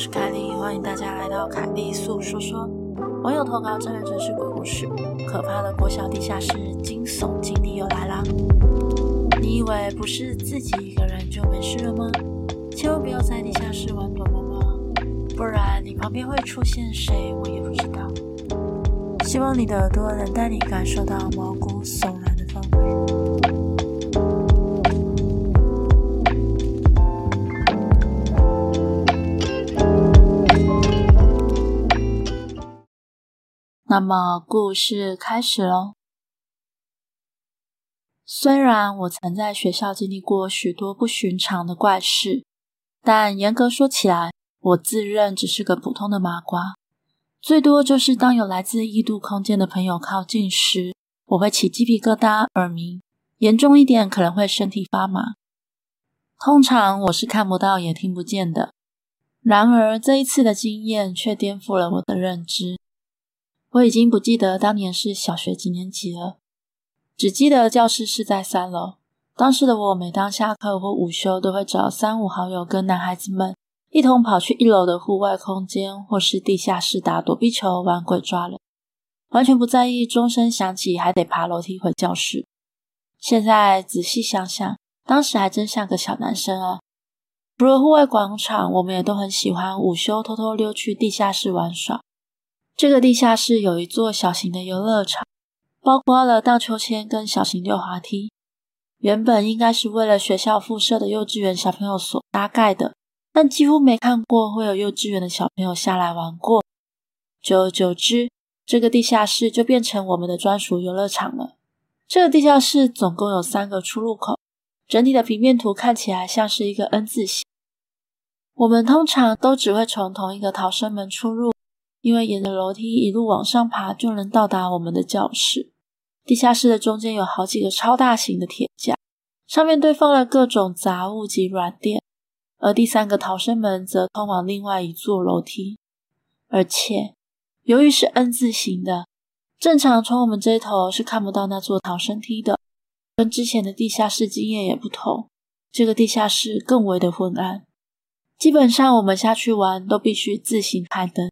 是凯莉，欢迎大家来到凯莉诉说说。网友投稿真人真事鬼故事，可怕的国小地下室惊悚经历又来啦！你以为不是自己一个人就没事了吗？千万不要在地下室玩躲猫猫，不然你旁边会出现谁，我也不知道。希望你的耳朵能带你感受到毛骨悚那么故事开始喽。虽然我曾在学校经历过许多不寻常的怪事，但严格说起来，我自认只是个普通的麻瓜。最多就是当有来自异度空间的朋友靠近时，我会起鸡皮疙瘩、耳鸣，严重一点可能会身体发麻。通常我是看不到也听不见的。然而这一次的经验却颠覆了我的认知。我已经不记得当年是小学几年级了，只记得教室是在三楼。当时的我，每当下课或午休，都会找三五好友跟男孩子们一同跑去一楼的户外空间或是地下室打躲避球、玩鬼抓人，完全不在意钟声响起还得爬楼梯回教室。现在仔细想想，当时还真像个小男生啊！除了户外广场，我们也都很喜欢午休偷偷溜去地下室玩耍。这个地下室有一座小型的游乐场，包括了荡秋千跟小型溜滑梯。原本应该是为了学校附设的幼稚园小朋友所搭盖的，但几乎没看过会有幼稚园的小朋友下来玩过。久而久之，这个地下室就变成我们的专属游乐场了。这个地下室总共有三个出入口，整体的平面图看起来像是一个 N 字形。我们通常都只会从同一个逃生门出入。因为沿着楼梯一路往上爬，就能到达我们的教室。地下室的中间有好几个超大型的铁架，上面堆放了各种杂物及软垫。而第三个逃生门则通往另外一座楼梯。而且，由于是 N 字形的，正常从我们这头是看不到那座逃生梯的。跟之前的地下室经验也不同，这个地下室更为的昏暗。基本上，我们下去玩都必须自行开灯。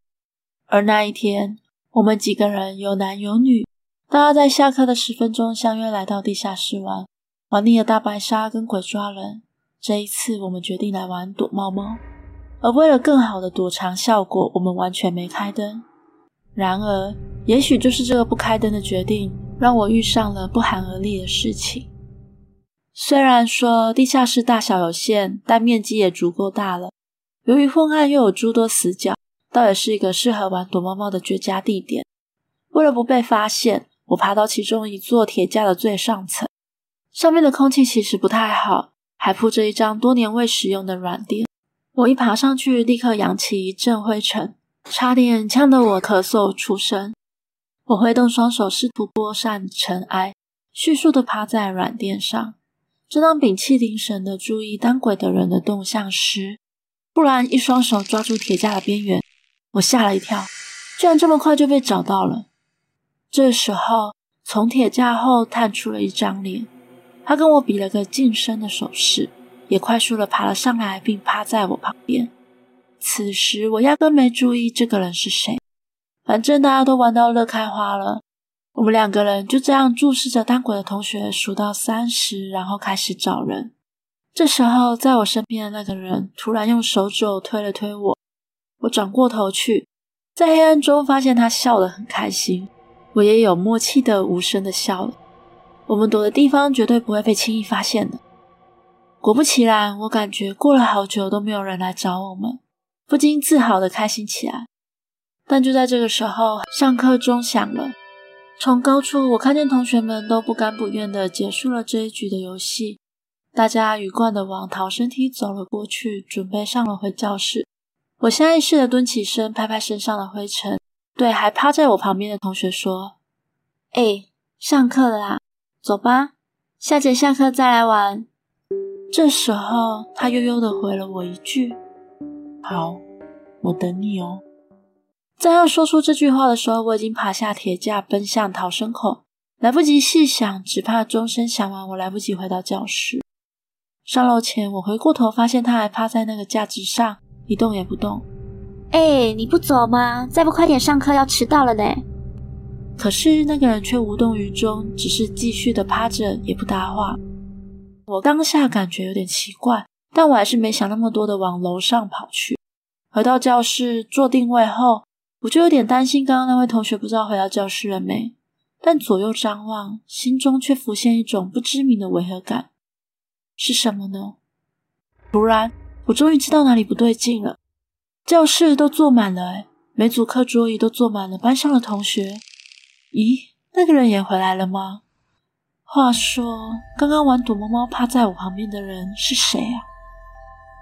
而那一天，我们几个人有男有女，大家在下课的十分钟相约来到地下室玩，玩腻了大白鲨跟鬼抓人。这一次，我们决定来玩躲猫猫。而为了更好的躲藏效果，我们完全没开灯。然而，也许就是这个不开灯的决定，让我遇上了不寒而栗的事情。虽然说地下室大小有限，但面积也足够大了。由于昏暗，又有诸多死角。倒也是一个适合玩躲猫猫的绝佳地点。为了不被发现，我爬到其中一座铁架的最上层，上面的空气其实不太好，还铺着一张多年未使用的软垫。我一爬上去，立刻扬起一阵灰尘，差点呛得我咳嗽出声。我挥动双手，试图拨散尘埃，迅速地趴在软垫上。正当屏气凝神地注意当轨的人的动向时，突然一双手抓住铁架的边缘。我吓了一跳，居然这么快就被找到了。这时候，从铁架后探出了一张脸，他跟我比了个近身的手势，也快速的爬了上来，并趴在我旁边。此时，我压根没注意这个人是谁，反正大家都玩到乐开花了。我们两个人就这样注视着当鬼的同学数到三十，然后开始找人。这时候，在我身边的那个人突然用手肘推了推我。我转过头去，在黑暗中发现他笑得很开心，我也有默契的无声的笑了。我们躲的地方绝对不会被轻易发现的。果不其然，我感觉过了好久都没有人来找我们，不禁自豪的开心起来。但就在这个时候，上课钟响了。从高处我看见同学们都不甘不愿的结束了这一局的游戏，大家鱼贯的往逃生梯走了过去，准备上楼回教室。我下意识的蹲起身，拍拍身上的灰尘，对还趴在我旁边的同学说：“哎，上课了啦，走吧，下节下课再来玩。”这时候，他悠悠的回了我一句：“好，我等你哦。”在要说出这句话的时候，我已经爬下铁架，奔向逃生口，来不及细想，只怕钟声响完，我来不及回到教室。上楼前，我回过头，发现他还趴在那个架子上。一动也不动，哎，你不走吗？再不快点上课，要迟到了呢。可是那个人却无动于衷，只是继续的趴着，也不搭话。我当下感觉有点奇怪，但我还是没想那么多的往楼上跑去。回到教室坐定位后，我就有点担心刚刚那位同学不知道回到教室了没。但左右张望，心中却浮现一种不知名的违和感。是什么呢？突然，我终于知道哪里不对劲了。教室都坐满了，诶，每组课桌椅都坐满了班上的同学。咦，那个人也回来了吗？话说，刚刚玩躲猫猫趴在我旁边的人是谁啊？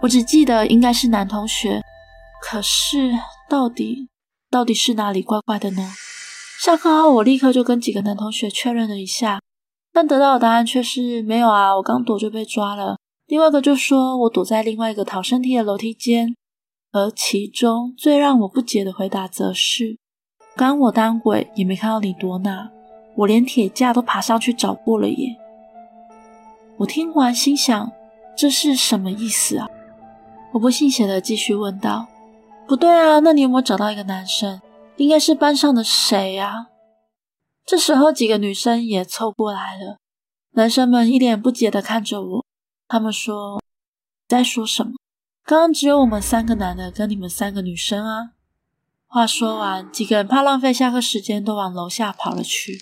我只记得应该是男同学，可是到底到底是哪里怪怪的呢？下课后，我立刻就跟几个男同学确认了一下，但得到的答案却是没有啊，我刚躲就被抓了。另外一个就说我躲在另外一个逃生梯的楼梯间。而其中最让我不解的回答，则是：刚我当鬼也没看到你躲哪，我连铁架都爬上去找过了耶。我听完心想，这是什么意思啊？我不信邪的继续问道：不对啊，那你有没有找到一个男生？应该是班上的谁呀？这时候几个女生也凑过来了，男生们一脸不解的看着我，他们说：在说什么？刚刚只有我们三个男的跟你们三个女生啊！话说完，几个人怕浪费下课时间，都往楼下跑了去，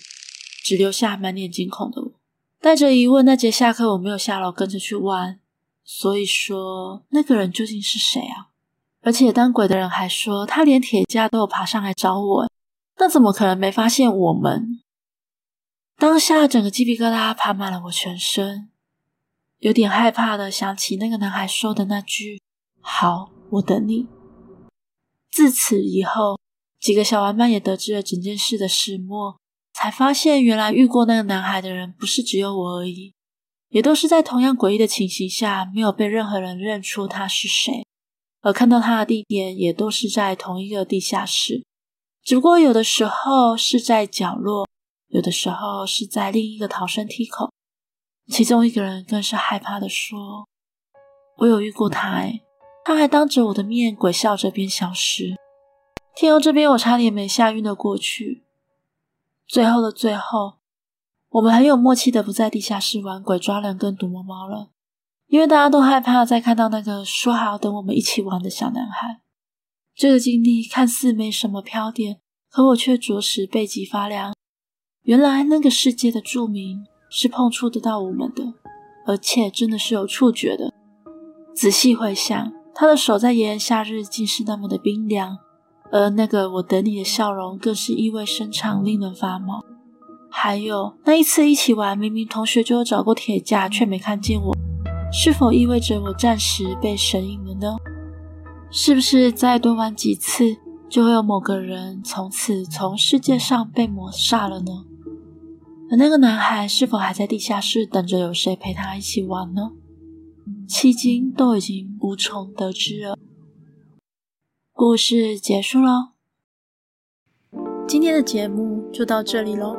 只留下满脸惊恐的我。带着疑问，那节下课我没有下楼跟着去玩。所以说，那个人究竟是谁啊？而且当鬼的人还说，他连铁架都有爬上来找我，那怎么可能没发现我们？当下整个鸡皮疙瘩爬满了我全身，有点害怕的想起那个男孩说的那句。好，我等你。自此以后，几个小玩伴也得知了整件事的始末，才发现原来遇过那个男孩的人不是只有我而已，也都是在同样诡异的情形下，没有被任何人认出他是谁，而看到他的地点也都是在同一个地下室，只不过有的时候是在角落，有的时候是在另一个逃生梯口。其中一个人更是害怕的说：“我有遇过他，哎。”他还当着我的面鬼笑着便消失，天佑这边我差点没吓晕了过去。最后的最后，我们很有默契的不在地下室玩鬼抓人跟躲猫猫了，因为大家都害怕再看到那个说好要等我们一起玩的小男孩。这个经历看似没什么飘点，可我却着实背脊发凉。原来那个世界的著名是碰触得到我们的，而且真的是有触觉的。仔细回想。他的手在炎炎夏日竟是那么的冰凉，而那个我等你的笑容更是意味深长，令人发毛。还有那一次一起玩，明明同学就有找过铁架，却没看见我，是否意味着我暂时被神隐了呢？是不是再多玩几次，就会有某个人从此从世界上被抹煞了呢？而那个男孩是否还在地下室等着有谁陪他一起玩呢？迄今都已经无从得知了。故事结束喽，今天的节目就到这里喽。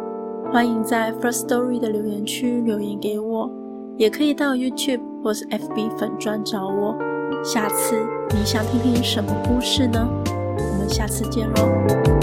欢迎在 First Story 的留言区留言给我，也可以到 YouTube 或是 FB 粉专找我。下次你想听听什么故事呢？我们下次见喽。